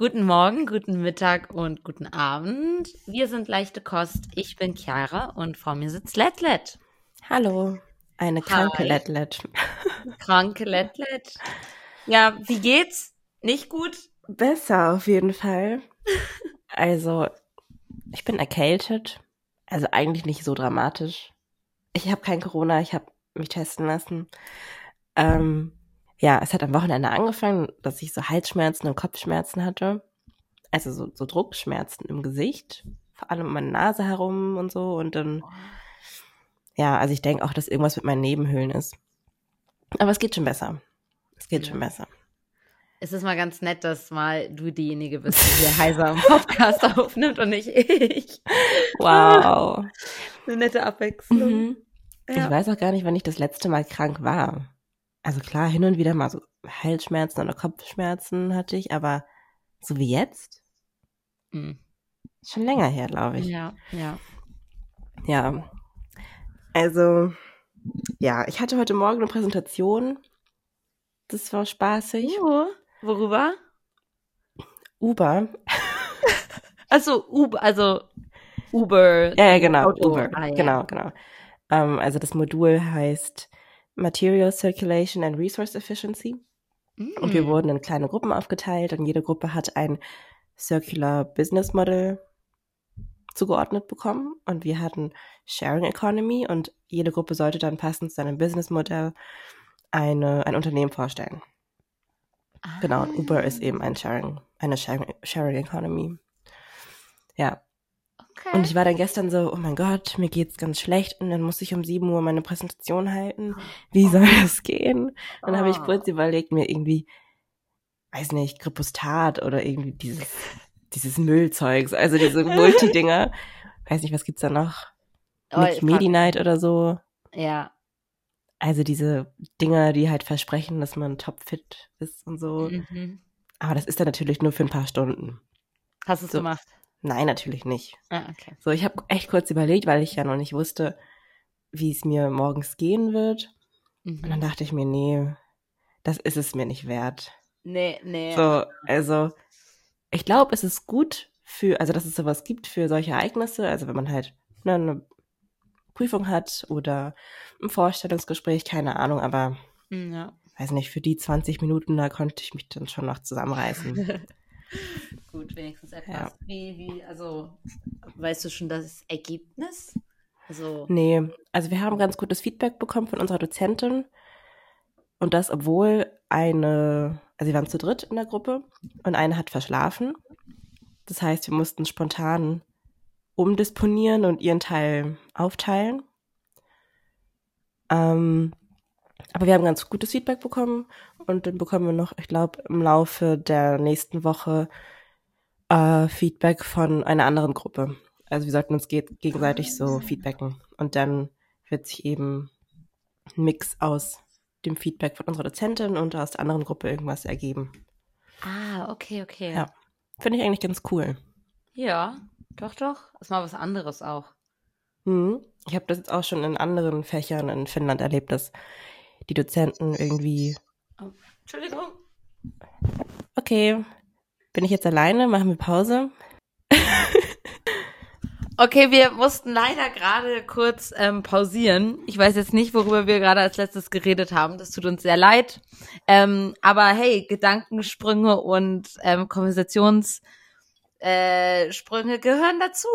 Guten Morgen, guten Mittag und guten Abend. Wir sind leichte Kost. Ich bin Chiara und vor mir sitzt Letlet. Hallo, eine kranke Letlet. Kranke Letlet. Ja, wie geht's? Nicht gut? Besser auf jeden Fall. Also, ich bin erkältet. Also eigentlich nicht so dramatisch. Ich habe kein Corona, ich habe mich testen lassen. Ähm, ja, es hat am Wochenende angefangen, dass ich so Halsschmerzen und Kopfschmerzen hatte. Also so, so Druckschmerzen im Gesicht, vor allem um meine Nase herum und so. Und dann, ja, also ich denke auch, dass irgendwas mit meinen Nebenhöhlen ist. Aber es geht schon besser. Es geht ja. schon besser. Es ist mal ganz nett, dass mal du diejenige bist, die hier heiser im Podcast aufnimmt und nicht ich. Wow. Eine nette Abwechslung. Mhm. Ja. Ich weiß auch gar nicht, wann ich das letzte Mal krank war also klar, hin und wieder mal so Halsschmerzen oder Kopfschmerzen hatte ich, aber so wie jetzt? Mhm. Schon länger her, glaube ich. Ja, ja. Ja. Also, ja, ich hatte heute Morgen eine Präsentation. Das war spaßig. Jo. Worüber? Uber. also Uber, also Uber. Ja, ja genau, Auto. Uber. Ah, ja. Genau, genau. Ähm, also das Modul heißt Material Circulation and Resource Efficiency. Mm. Und wir wurden in kleine Gruppen aufgeteilt und jede Gruppe hat ein Circular Business Model zugeordnet bekommen. Und wir hatten Sharing Economy und jede Gruppe sollte dann passend zu einem Business Modell eine, ein Unternehmen vorstellen. Ah. Genau, und Uber ist eben ein Sharing, eine Sharing, Sharing Economy. Ja, Okay. Und ich war dann gestern so, oh mein Gott, mir geht's ganz schlecht und dann muss ich um 7 Uhr meine Präsentation halten. Wie soll das gehen? Dann oh. habe ich ah. kurz überlegt, mir irgendwie, weiß nicht, Kripostat oder irgendwie dieses, dieses Müllzeugs, also diese Multidinger. weiß nicht, was gibt's da noch? Oh, Medi-Night oder so. Ja. Also diese Dinger, die halt versprechen, dass man topfit ist und so. Mhm. Aber das ist dann natürlich nur für ein paar Stunden. Hast du es so. gemacht? Nein, natürlich nicht. Ah, okay. So, ich habe echt kurz überlegt, weil ich ja noch nicht wusste, wie es mir morgens gehen wird. Mhm. Und dann dachte ich mir, nee, das ist es mir nicht wert. Nee, nee. So, also ich glaube, es ist gut für, also dass es sowas gibt für solche Ereignisse, also wenn man halt ne, eine Prüfung hat oder ein Vorstellungsgespräch, keine Ahnung, aber hm, ja. weiß nicht, für die 20 Minuten, da konnte ich mich dann schon noch zusammenreißen. Gut, wenigstens etwas. Ja. Wie, wie, also, weißt du schon das Ergebnis? Also. Nee, also wir haben ganz gutes Feedback bekommen von unserer Dozentin. Und das, obwohl eine, also wir waren zu dritt in der Gruppe und eine hat verschlafen. Das heißt, wir mussten spontan umdisponieren und ihren Teil aufteilen. Ähm, aber wir haben ganz gutes Feedback bekommen und dann bekommen wir noch, ich glaube, im Laufe der nächsten Woche äh, Feedback von einer anderen Gruppe. Also wir sollten uns ge gegenseitig so feedbacken und dann wird sich eben ein Mix aus dem Feedback von unserer Dozentin und aus der anderen Gruppe irgendwas ergeben. Ah, okay, okay. Ja, finde ich eigentlich ganz cool. Ja, doch, doch. Ist mal was anderes auch. Hm. Ich habe das jetzt auch schon in anderen Fächern in Finnland erlebt, dass die Dozenten irgendwie. Oh, Entschuldigung. Okay. Bin ich jetzt alleine? Machen wir Pause? Okay, wir mussten leider gerade kurz ähm, pausieren. Ich weiß jetzt nicht, worüber wir gerade als letztes geredet haben. Das tut uns sehr leid. Ähm, aber hey, Gedankensprünge und ähm, Konversationssprünge äh, gehören dazu.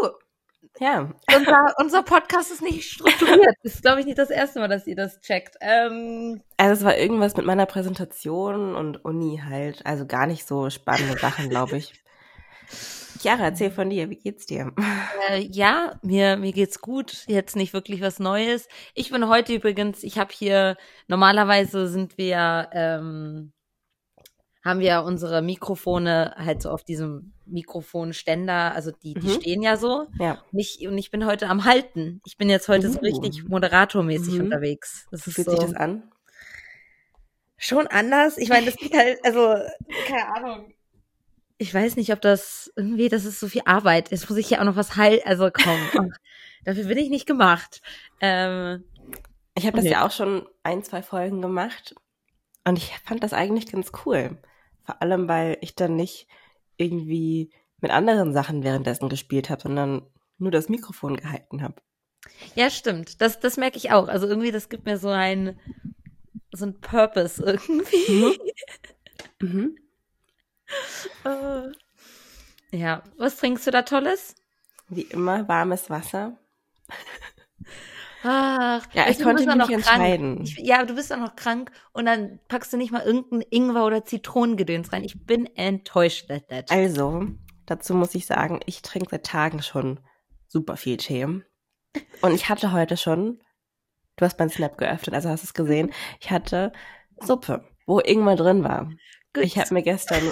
Ja. Unser, unser Podcast ist nicht strukturiert. Das ist, glaube ich, nicht das erste Mal, dass ihr das checkt. Ähm, also es war irgendwas mit meiner Präsentation und Uni halt. Also gar nicht so spannende Sachen, glaube ich. Chiara, erzähl von dir, wie geht's dir? Äh, ja, mir, mir geht's gut. Jetzt nicht wirklich was Neues. Ich bin heute übrigens, ich habe hier, normalerweise sind wir, ähm, haben wir unsere Mikrofone halt so auf diesem Mikrofonständer, also die, die mhm. stehen ja so. Ja. Und ich, und ich bin heute am Halten. Ich bin jetzt heute uh. so richtig moderatormäßig mhm. unterwegs. Das Wie fühlt so sich das an? Schon anders. Ich meine, das geht halt, also, keine Ahnung. Ich weiß nicht, ob das irgendwie, das ist so viel Arbeit. Jetzt muss ich ja auch noch was halten. Also komm, dafür bin ich nicht gemacht. Ähm, ich habe das ja auch schon ein, zwei Folgen gemacht und ich fand das eigentlich ganz cool. Vor allem, weil ich dann nicht irgendwie mit anderen Sachen währenddessen gespielt habe, sondern nur das Mikrofon gehalten habe. Ja, stimmt. Das, das merke ich auch. Also irgendwie, das gibt mir so ein, so ein Purpose irgendwie. Mhm. mhm. uh, ja, was trinkst du da Tolles? Wie immer warmes Wasser. Ach, ja, ich konnte mich nicht entscheiden. Ich, ja, du bist auch noch krank und dann packst du nicht mal irgendein Ingwer oder Zitronengedöns rein. Ich bin enttäuscht. Also, dazu muss ich sagen, ich trinke seit Tagen schon super viel Tee. Und ich hatte heute schon, du hast meinen Snap geöffnet, also hast es gesehen, ich hatte Suppe, wo Ingwer drin war. Good ich habe mir gestern,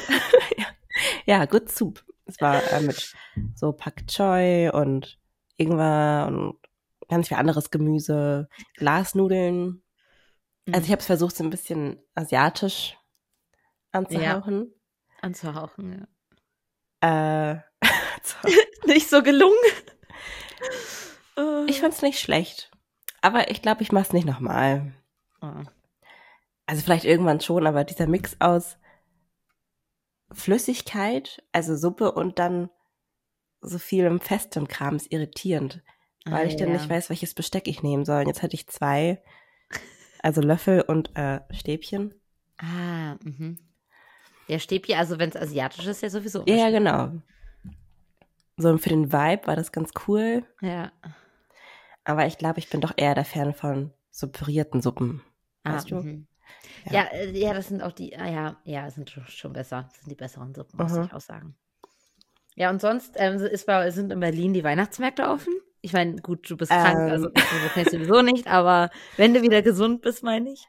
ja, Good Soup. Es war äh, mit so Pak Choi und Ingwer und ganz viel anderes Gemüse, Glasnudeln. Also ich mhm. habe es versucht, so ein bisschen asiatisch anzuhauchen. Ja, anzuhauchen, ja. Äh, nicht so gelungen. ich fand's nicht schlecht. Aber ich glaube, ich mach's nicht nochmal. Oh. Also vielleicht irgendwann schon, aber dieser Mix aus Flüssigkeit, also Suppe und dann so viel festem Kram ist irritierend weil ah, ich dann ja. nicht weiß, welches Besteck ich nehmen soll. Und jetzt hatte ich zwei, also Löffel und äh, Stäbchen. Ah, mhm. Ja, Stäbchen, also wenn es asiatisch ist, ja sowieso. Ja, genau. So, und für den Vibe war das ganz cool. Ja. Aber ich glaube, ich bin doch eher der Fan von so pürierten Suppen. Ah, weißt du? Mhm. Ja. ja. Äh, ja, das sind auch die, ah, ja, ja, sind schon besser. Das sind die besseren Suppen, muss mhm. ich auch sagen. Ja, und sonst ähm, ist sind in Berlin die Weihnachtsmärkte offen? Ich meine, gut, du bist ähm. krank, also das kennst du sowieso nicht, aber wenn du wieder gesund bist, meine ich.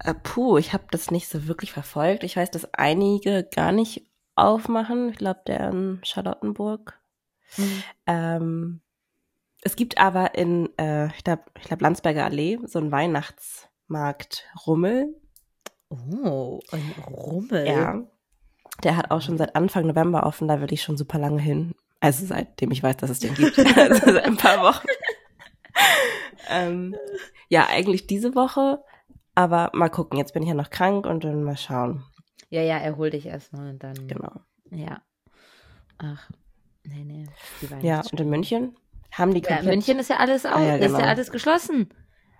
Äh, puh, ich habe das nicht so wirklich verfolgt. Ich weiß, dass einige gar nicht aufmachen. Ich glaube, der in Charlottenburg. Mhm. Ähm, es gibt aber in, äh, ich glaube, ich glaub, Landsberger Allee so einen Weihnachtsmarkt Rummel. Oh, ein Rummel. Ja. Der hat auch schon seit Anfang November offen, da will ich schon super lange hin. Also seitdem ich weiß, dass es den gibt. also seit ein paar Wochen. ähm, ja, eigentlich diese Woche. Aber mal gucken. Jetzt bin ich ja noch krank und dann mal schauen. Ja, ja, erhol dich erstmal und dann. Genau. Ja. Ach, nee, nee. Ja, und in München haben die komplett... Ja, in München ist ja alles auch, ah, ja, genau. ist ja alles geschlossen.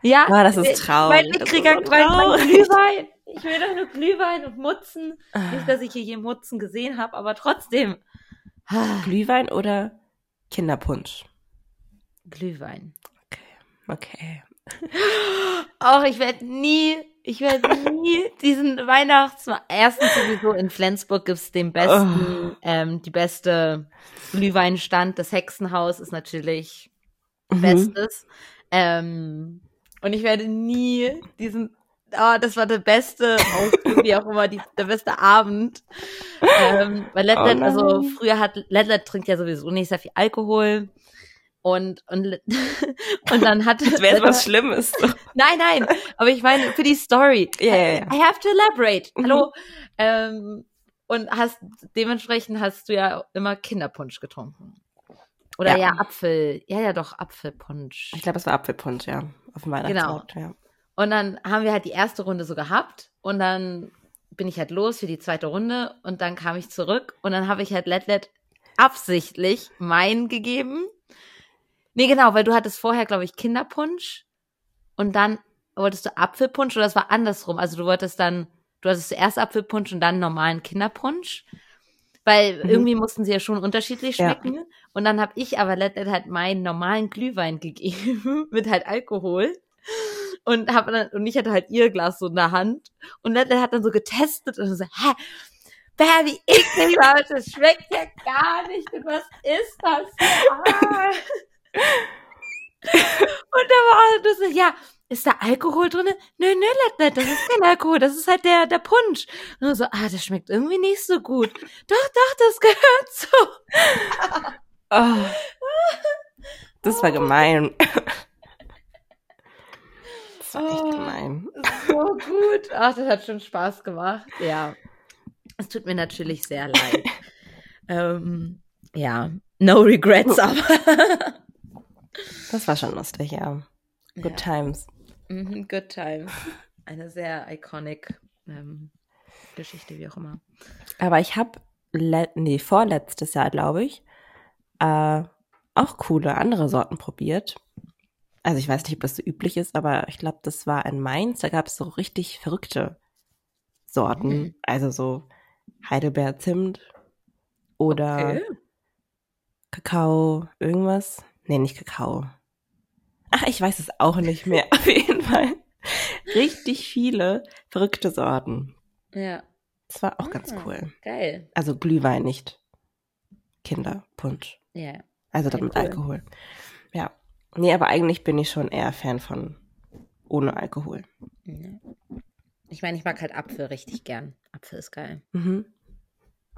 Ja. Oh, das ist traurig. Mein mein Glühwein. Ich will doch nur Glühwein und Mutzen. Nicht, dass ich hier je Mutzen gesehen habe, aber trotzdem. Glühwein oder Kinderpunsch? Glühwein. Okay. Okay. Auch ich werde nie, ich werde nie diesen Weihnachtsmarkt. Erstens sowieso in Flensburg gibt's den besten, oh. ähm, die beste Glühweinstand. Das Hexenhaus ist natürlich mhm. Bestes. Ähm, und ich werde nie diesen oh, das war der beste, wie auch immer, die, der beste Abend. Ähm, weil Letlet, oh also früher hat, Letlet trinkt ja sowieso nicht sehr viel Alkohol. Und, und, und dann hat Das wäre was Schlimmes. nein, nein, aber ich meine, für die Story. Yeah, yeah, yeah. I have to elaborate. Mhm. Hallo. Ähm, und hast, dementsprechend hast du ja immer Kinderpunsch getrunken. Oder ja, ja Apfel, ja, ja, doch, Apfelpunsch. Ich glaube, es war Apfelpunsch, ja. Auf dem Weihnachtsmarkt, genau. ja. Und dann haben wir halt die erste Runde so gehabt und dann bin ich halt los für die zweite Runde und dann kam ich zurück und dann habe ich halt Letlet absichtlich meinen gegeben. Nee, genau, weil du hattest vorher, glaube ich, Kinderpunsch und dann wolltest du Apfelpunsch oder das war andersrum. Also du wolltest dann, du hattest zuerst Apfelpunsch und dann normalen Kinderpunsch. Weil mhm. irgendwie mussten sie ja schon unterschiedlich schmecken. Ja. Und dann habe ich aber Letlet halt meinen normalen Glühwein gegeben mit halt Alkohol und hab dann, und ich hatte halt ihr Glas so in der Hand und Natalie hat dann so getestet und so, hä, Bär, wie eklig das, das schmeckt ja gar nicht und was ist das? Ah. und da war du so, ja, ist da Alkohol drin? Nö, nö, Letnet, das ist kein Alkohol, das ist halt der, der Punsch. Und so, ah, das schmeckt irgendwie nicht so gut. Doch, doch, das gehört so. oh, das war gemein war echt oh, gemein. So gut. Ach, das hat schon Spaß gemacht. Ja. Es tut mir natürlich sehr leid. ähm, ja, no regrets, aber. das war schon lustig, ja. Good ja. times. Mhm, good times. Eine sehr iconic ähm, Geschichte, wie auch immer. Aber ich habe nee, vorletztes Jahr, glaube ich, äh, auch coole andere Sorten probiert. Also ich weiß nicht, ob das so üblich ist, aber ich glaube, das war in Mainz. Da gab es so richtig verrückte Sorten. Mhm. Also so Heidelbeer Zimt oder okay. Kakao, irgendwas. Nee, nicht Kakao. Ach, ich weiß es auch nicht mehr. Auf jeden Fall. Richtig viele verrückte Sorten. Ja. Das war auch ah, ganz cool. Geil. Also Glühwein nicht. Kinderpunsch. Ja. Also dann mit cool. Alkohol. Ja. Nee, aber eigentlich bin ich schon eher Fan von ohne Alkohol. Ich meine, ich mag halt Apfel richtig gern. Apfel ist geil. Mhm.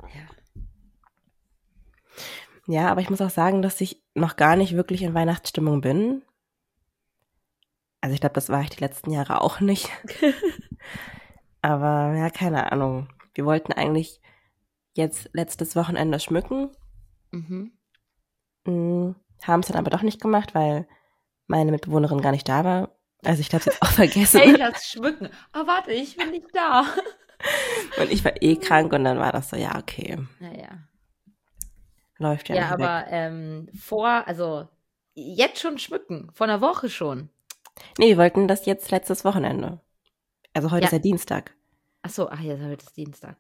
Ja. Ja, aber ich muss auch sagen, dass ich noch gar nicht wirklich in Weihnachtsstimmung bin. Also ich glaube, das war ich die letzten Jahre auch nicht. aber ja, keine Ahnung. Wir wollten eigentlich jetzt letztes Wochenende schmücken. Mhm. Mhm. Haben es dann aber doch nicht gemacht, weil meine Mitbewohnerin gar nicht da war. Also ich glaube, sie hat auch vergessen. hey, das Schmücken. Oh, warte, ich bin nicht da. und ich war eh krank und dann war das so, ja, okay. Naja. Läuft ja Ja, aber ähm, vor, also jetzt schon schmücken, vor einer Woche schon. Nee, wir wollten das jetzt letztes Wochenende. Also heute ja. ist ja Dienstag. Ach so, ach ja, heute ist Dienstag.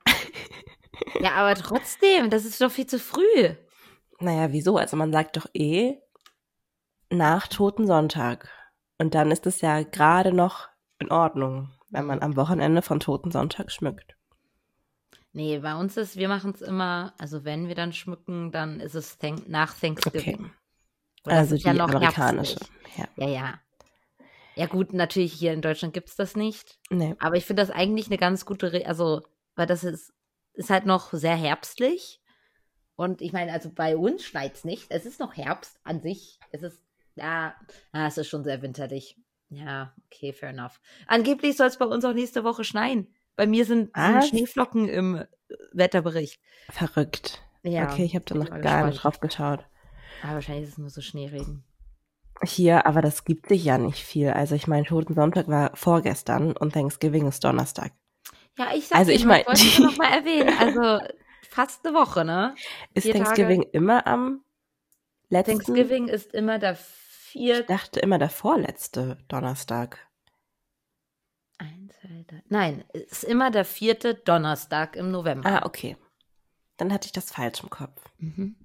ja, aber trotzdem, das ist doch viel zu früh. Naja, wieso? Also man sagt doch eh nach Toten Sonntag. Und dann ist es ja gerade noch in Ordnung, wenn man am Wochenende von Toten Sonntag schmückt. Nee, bei uns ist, wir machen es immer, also wenn wir dann schmücken, dann ist es thank nach Thanksgiving. Okay. Also die ja noch amerikanische. Ja. ja, ja. Ja gut, natürlich hier in Deutschland gibt es das nicht. Nee. Aber ich finde das eigentlich eine ganz gute, Re also, weil das ist, ist halt noch sehr herbstlich. Und ich meine, also bei uns schneit es nicht. Es ist noch Herbst an sich. Es ist, ja, ja es ist schon sehr winterlich. Ja, okay, fair enough. Angeblich soll es bei uns auch nächste Woche schneien. Bei mir sind, sind Schneeflocken im Wetterbericht. Verrückt. Ja. Okay, ich habe da noch gar gespannt. nicht drauf geschaut. Aber wahrscheinlich ist es nur so Schneeregen. Hier, aber das gibt sich ja nicht viel. Also ich meine, Toten Sonntag war vorgestern und Thanksgiving ist Donnerstag. Ja, ich sag also ich meine, ich noch mal erwähnen. Also fast eine Woche, ne? Ist Vier Thanksgiving Tage. immer am letzten? Thanksgiving ist immer der vierte. Ich dachte immer der vorletzte Donnerstag. Ein, zwei, drei. Nein, ist immer der vierte Donnerstag im November. Ah, okay. Dann hatte ich das falsch im Kopf. Mhm.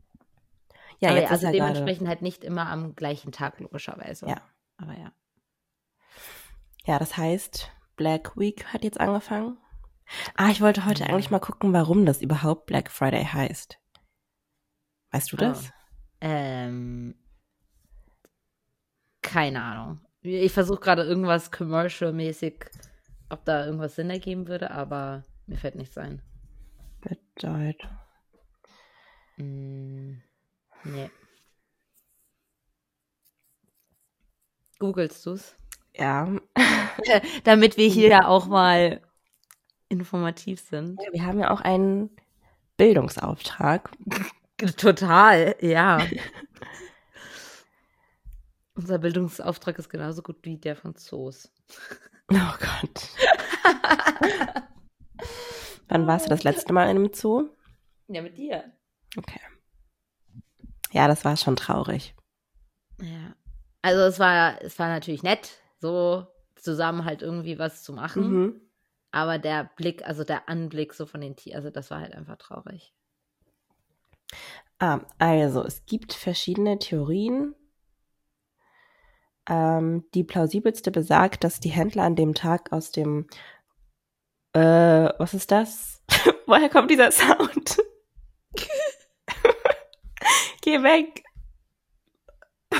Ja, aber jetzt ja, also ist dementsprechend halt nicht immer am gleichen Tag, logischerweise. Ja. Aber ja. Ja, das heißt, Black Week hat jetzt angefangen. Ah, ich wollte heute eigentlich mal gucken, warum das überhaupt Black Friday heißt. Weißt du das? Oh. Ähm, keine Ahnung. Ich versuche gerade irgendwas commercial-mäßig, ob da irgendwas Sinn ergeben würde, aber mir fällt nichts ein. Bedeutung. Mm, nee. Googlest du's? Ja. Damit wir hier ja auch mal informativ sind. Ja, wir haben ja auch einen Bildungsauftrag. Total, ja. Unser Bildungsauftrag ist genauso gut wie der von Zoos. Oh Gott. Wann warst du das letzte Mal in einem Zoo? Ja, mit dir. Okay. Ja, das war schon traurig. Ja. Also es war, es war natürlich nett, so zusammen halt irgendwie was zu machen. Mhm. Aber der Blick, also der Anblick so von den Tieren, also das war halt einfach traurig. Ah, also es gibt verschiedene Theorien. Ähm, die plausibelste besagt, dass die Händler an dem Tag aus dem äh, was ist das? Woher kommt dieser Sound? Geh weg.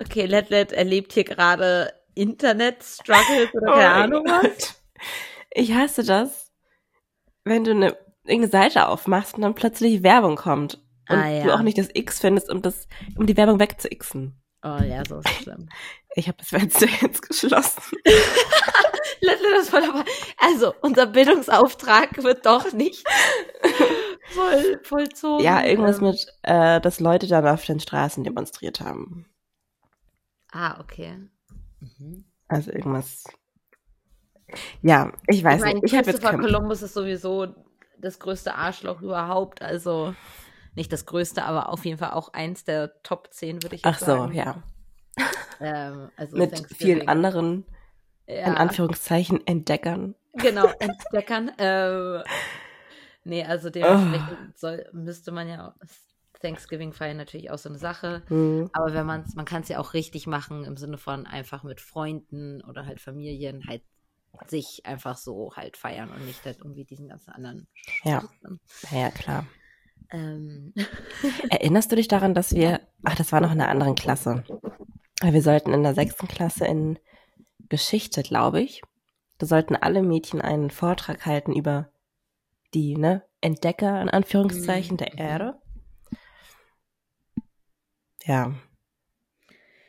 okay, Let Let erlebt hier gerade Internet-Struggles oder keine oh Ahnung was. Ich hasse das, wenn du eine irgendeine Seite aufmachst und dann plötzlich Werbung kommt und ah, ja. du auch nicht das X findest, um das, um die Werbung wegzuixen. Oh ja, so ist schlimm. Ich habe das Fenster jetzt geschlossen. also, unser Bildungsauftrag wird doch nicht voll, vollzogen. Ja, irgendwas mit, äh, dass Leute dann auf den Straßen demonstriert haben. Ah, okay. Mhm. Also irgendwas. Ja, ich weiß ich mein, nicht. Ich habe jetzt Columbus ist sowieso das größte Arschloch überhaupt. Also nicht das größte, aber auf jeden Fall auch eins der Top 10, würde ich Ach sagen. so, ja. Ähm, also Mit vielen anderen, ja, in Anführungszeichen, Entdeckern. Genau, entdeckern. ähm, nee, also dementsprechend soll, müsste man ja Thanksgiving feiern natürlich auch so eine Sache. Mhm. Aber wenn man es, man kann es ja auch richtig machen im Sinne von einfach mit Freunden oder halt Familien halt sich einfach so halt feiern und nicht halt irgendwie diesen ganzen anderen. Ja. Ja, klar. Ähm, Erinnerst du dich daran, dass wir, ach, das war noch in einer anderen Klasse. Weil Wir sollten in der sechsten Klasse in Geschichte, glaube ich, da sollten alle Mädchen einen Vortrag halten über die, ne, Entdecker, in Anführungszeichen, der Mhm. Erde. Ja.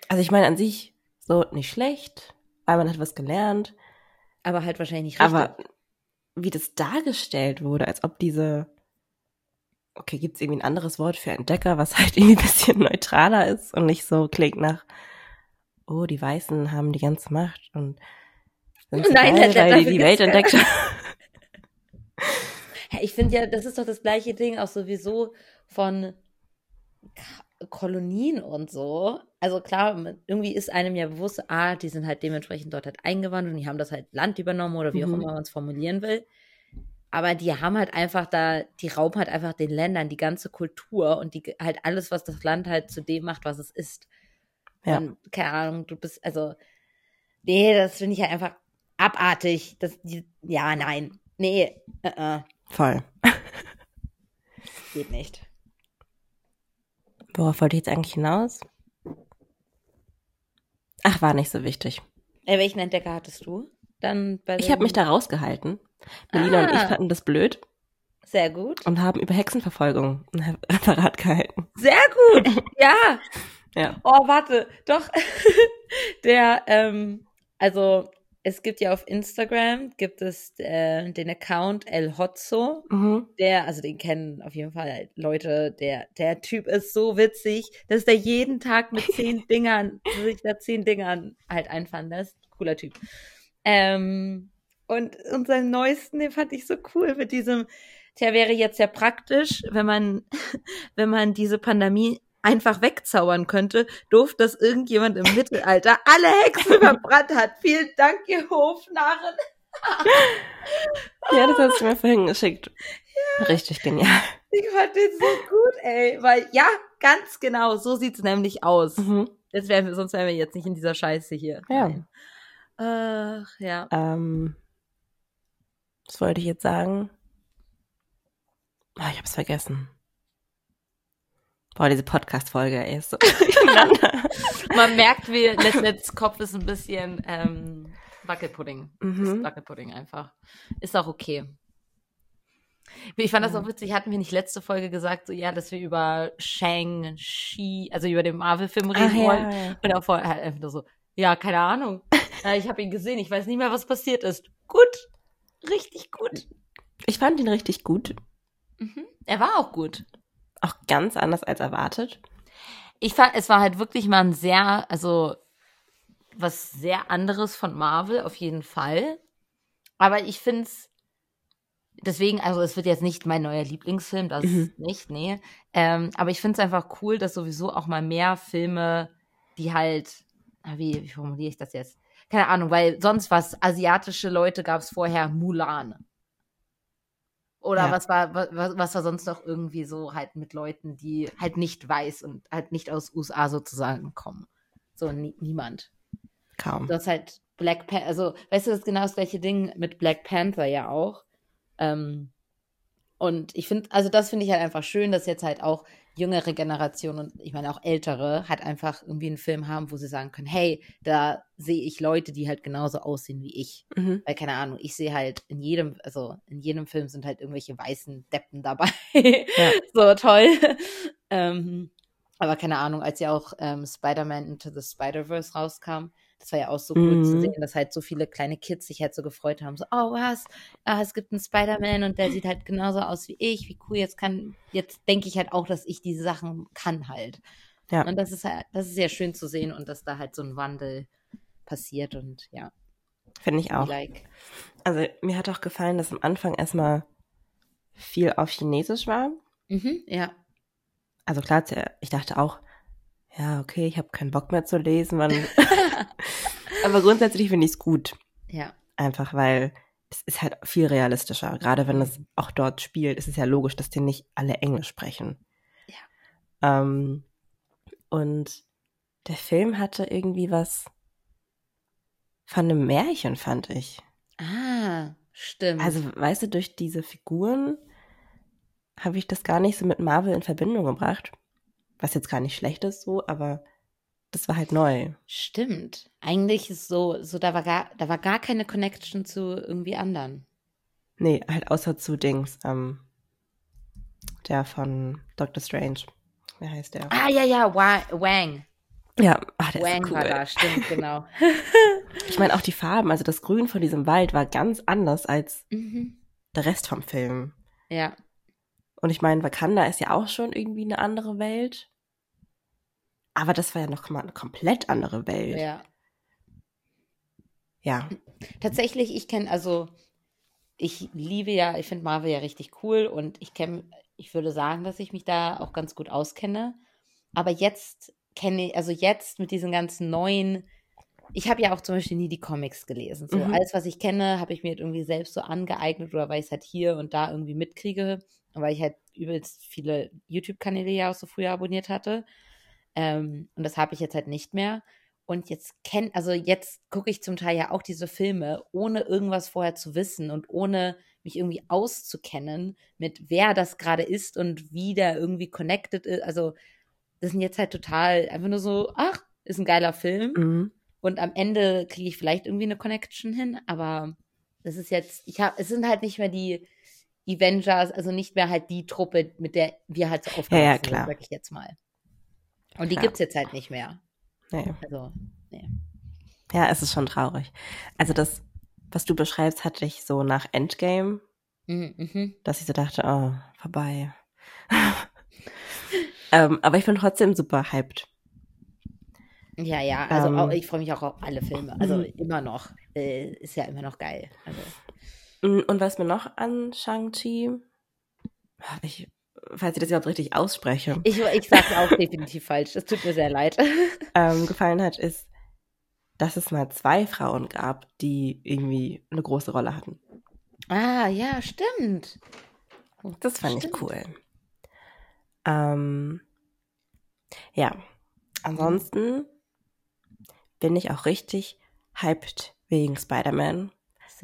Also ich meine an sich so nicht schlecht, weil man hat was gelernt, aber halt wahrscheinlich nicht richtig. aber wie das dargestellt wurde, als ob diese, okay, gibt es irgendwie ein anderes Wort für Entdecker, was halt irgendwie ein bisschen neutraler ist und nicht so klingt nach, oh, die Weißen haben die ganze Macht und sind so Nein, geil, weil die die Welt entdeckt haben. Ich finde ja, das ist doch das gleiche Ding auch sowieso von Kolonien und so. Also klar, irgendwie ist einem ja bewusst, ah, die sind halt dementsprechend dort halt eingewandert und die haben das halt Land übernommen oder wie auch Mhm. immer man es formulieren will. Aber die haben halt einfach da, die rauben halt einfach den Ländern die ganze Kultur und die halt alles, was das Land halt zu dem macht, was es ist. Ja. Und, keine Ahnung, du bist, also, nee, das finde ich halt einfach abartig. Das, die, ja, nein. Nee, äh, äh, Voll. geht nicht. Worauf wollte ich jetzt eigentlich hinaus? Ach, war nicht so wichtig. Äh, welchen Entdecker hattest du? Dann Ich habe mich da rausgehalten. Melina und ich Ah. fanden das blöd Sehr gut. und haben über Hexenverfolgung ein Referat gehalten. Sehr gut. Ja. Ja. Oh, warte. Doch. Der, ähm, also, es gibt ja auf Instagram, gibt es äh, den Account El Hotzo. Mhm. Der, also den kennen auf jeden Fall Leute, der, der Typ ist so witzig, dass der jeden Tag mit zehn Dingern, sich da zehn Dingern halt einfahren lässt. Cooler Typ. Ähm, und unseren neuesten, den fand ich so cool mit diesem, der wäre jetzt ja praktisch, wenn man, wenn man diese Pandemie einfach wegzaubern könnte, durfte das irgendjemand im Mittelalter alle Hexen verbrannt hat. Vielen Dank, ihr Hofnarren. Ja, das hast du mir vorhin geschickt. Richtig genial. Ich fand den so gut, ey. Weil, ja, ganz genau, so sieht's nämlich aus. Mhm. Jetzt wären wir, sonst wären wir jetzt nicht in dieser Scheiße hier. Ja. Ach, ja. Ähm, was wollte ich jetzt sagen? Ah, ich hab's vergessen. Boah, diese Podcast-Folge, ey, ist so. Man merkt, wie Letnets Kopf ist ein bisschen ähm, Wackelpudding. Mhm. Wackelpudding einfach. Ist auch okay. Ich fand das auch witzig, hatten wir nicht letzte Folge gesagt, so ja, dass wir über Shang-Chi, also über den Marvel-Film reden Ach, ja, wollen. ja. Und er vorher halt einfach nur so, ja, keine Ahnung. Äh, ich habe ihn gesehen, ich weiß nicht mehr, was passiert ist. Gut. Richtig gut. Ich fand ihn richtig gut. Mhm. Er war auch gut. Auch ganz anders als erwartet. Ich fand, es war halt wirklich mal ein sehr, also was sehr anderes von Marvel, auf jeden Fall. Aber ich finde es, deswegen, also es wird jetzt nicht mein neuer Lieblingsfilm, das Mhm. nicht, nee. Ähm, aber ich finde es einfach cool, dass sowieso auch mal mehr Filme, die halt, ah, wie, wie formuliere ich das jetzt? Keine Ahnung, weil sonst was, asiatische Leute gab es vorher Mulan. Oder Ja. was war, was, was war sonst noch irgendwie so halt mit Leuten, die halt nicht weiß und halt nicht aus USA sozusagen kommen. So nie, niemand. Kaum. Du hast halt Black Panther, also weißt du, das ist genau das gleiche Ding mit Black Panther ja auch. Ähm, und ich finde, also das finde ich halt einfach schön, dass jetzt halt auch jüngere Generationen und ich meine auch ältere halt einfach irgendwie einen Film haben, wo sie sagen können, hey, da sehe ich Leute, die halt genauso aussehen wie ich. Mhm. Weil, keine Ahnung, ich sehe halt in jedem, also in jedem Film sind halt irgendwelche weißen Deppen dabei. so toll. ähm, aber keine Ahnung, als ja auch ähm, Spider-Man Into the Spider-Verse rauskam, das war ja auch so cool zu Mhm. sehen, dass halt so viele kleine Kids sich halt so gefreut haben. So, oh was, ah, es gibt einen Spider-Man und der sieht halt genauso aus wie ich. Wie cool, jetzt kann, jetzt denke ich halt auch, dass ich diese Sachen kann halt. Ja. Und das ist halt, das ist sehr schön zu sehen und dass da halt so ein Wandel passiert und ja, Finde ich auch. like. Also mir hat auch gefallen, dass am Anfang erstmal viel auf Chinesisch war. Mhm, ja. Also klar, ich dachte auch, ja, okay, ich habe keinen Bock mehr zu lesen. Aber grundsätzlich finde ich es gut. Ja. Einfach weil es ist halt viel realistischer. Gerade wenn es auch dort spielt, ist es ja logisch, dass die nicht alle Englisch sprechen. Ja. Ähm, und der Film hatte irgendwie was von einem Märchen, fand ich. Ah, stimmt. Also, weißt du, durch diese Figuren habe ich das gar nicht so mit Marvel in Verbindung gebracht. Was jetzt gar nicht schlecht ist, so, aber das war halt neu. Stimmt. Eigentlich ist so, so da war gar, da war gar keine Connection zu irgendwie anderen. Nee, halt außer zu Dings, ähm, der von Doctor Strange. Wie heißt der? Ah, ja, ja, Wang. Ja, ach, der Wang ist cool. war da, stimmt, genau. ich meine, auch die Farben, also das Grün von diesem Wald war ganz anders als mhm. der Rest vom Film. Ja. Und ich meine, Wakanda ist ja auch schon irgendwie eine andere Welt. Aber das war ja noch mal eine komplett andere Welt. Ja. Ja. Tatsächlich, ich kenne, also ich liebe ja, ich finde Marvel ja richtig cool und ich kenne, ich würde sagen, dass ich mich da auch ganz gut auskenne. Aber jetzt kenne ich, also jetzt mit diesen ganzen neuen, ich habe ja auch zum Beispiel nie die Comics gelesen. So Mhm. alles, was ich kenne, habe ich mir irgendwie selbst so angeeignet oder weil ich es halt hier und da irgendwie mitkriege, weil ich halt übelst viele YouTube-Kanäle ja auch so früher abonniert hatte. Ähm, und das habe ich jetzt halt nicht mehr. Und jetzt kenn, also jetzt gucke ich zum Teil ja auch diese Filme, ohne irgendwas vorher zu wissen und ohne mich irgendwie auszukennen mit wer das gerade ist und wie der irgendwie connected ist. Also das sind jetzt halt total einfach nur so, ach, ist ein geiler Film. Mhm. Und am Ende kriege ich vielleicht irgendwie eine Connection hin, aber das ist jetzt, ich habe, es sind halt nicht mehr die Avengers, also nicht mehr halt die Truppe, mit der wir halt so aufgewachsen Ja, ja, sind, sag ich jetzt mal. Und die Klar. gibt's jetzt halt nicht mehr. Nee. Also, nee. Ja, es ist schon traurig. Also das, was du beschreibst, hatte ich so nach Endgame, Mhm, mhm. dass ich so dachte, oh, vorbei. ähm, aber ich bin trotzdem super hyped. Ja, ja, also Ähm. auch, ich freue mich auch auf alle Filme. Also immer noch. Äh, ist ja immer noch geil. Also, Und was mir noch an Shang-Chi, ich, falls ich das überhaupt richtig ausspreche, ich ich sage auch definitiv falsch. Das tut mir sehr leid. ähm, gefallen hat, ist, dass es mal zwei Frauen gab, die irgendwie eine große Rolle hatten. ah, ja, stimmt. Das fand Stimmt. ich cool. Ähm, ja, ansonsten bin ich auch richtig hyped wegen Spider-Man.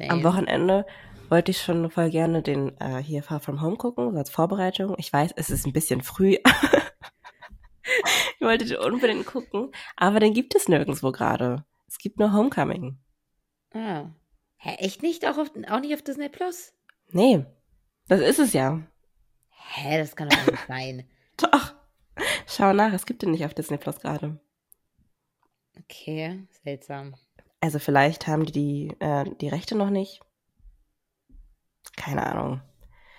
Am Wochenende wollte ich schon voll gerne den äh, hier Far From Home gucken, so als Vorbereitung. Ich weiß, es ist ein bisschen früh. ich wollte den unbedingt gucken, aber den gibt es nirgendwo gerade. Es gibt nur Homecoming. Ah. Hä, echt nicht? Auch, auf, auch nicht auf Disney Plus? Nee, das ist es ja. Hä, das kann doch nicht sein. Doch. Schau nach, es gibt den nicht auf Disney Plus gerade. Okay, seltsam. Also vielleicht haben die die, äh, die Rechte noch nicht. Keine Ahnung.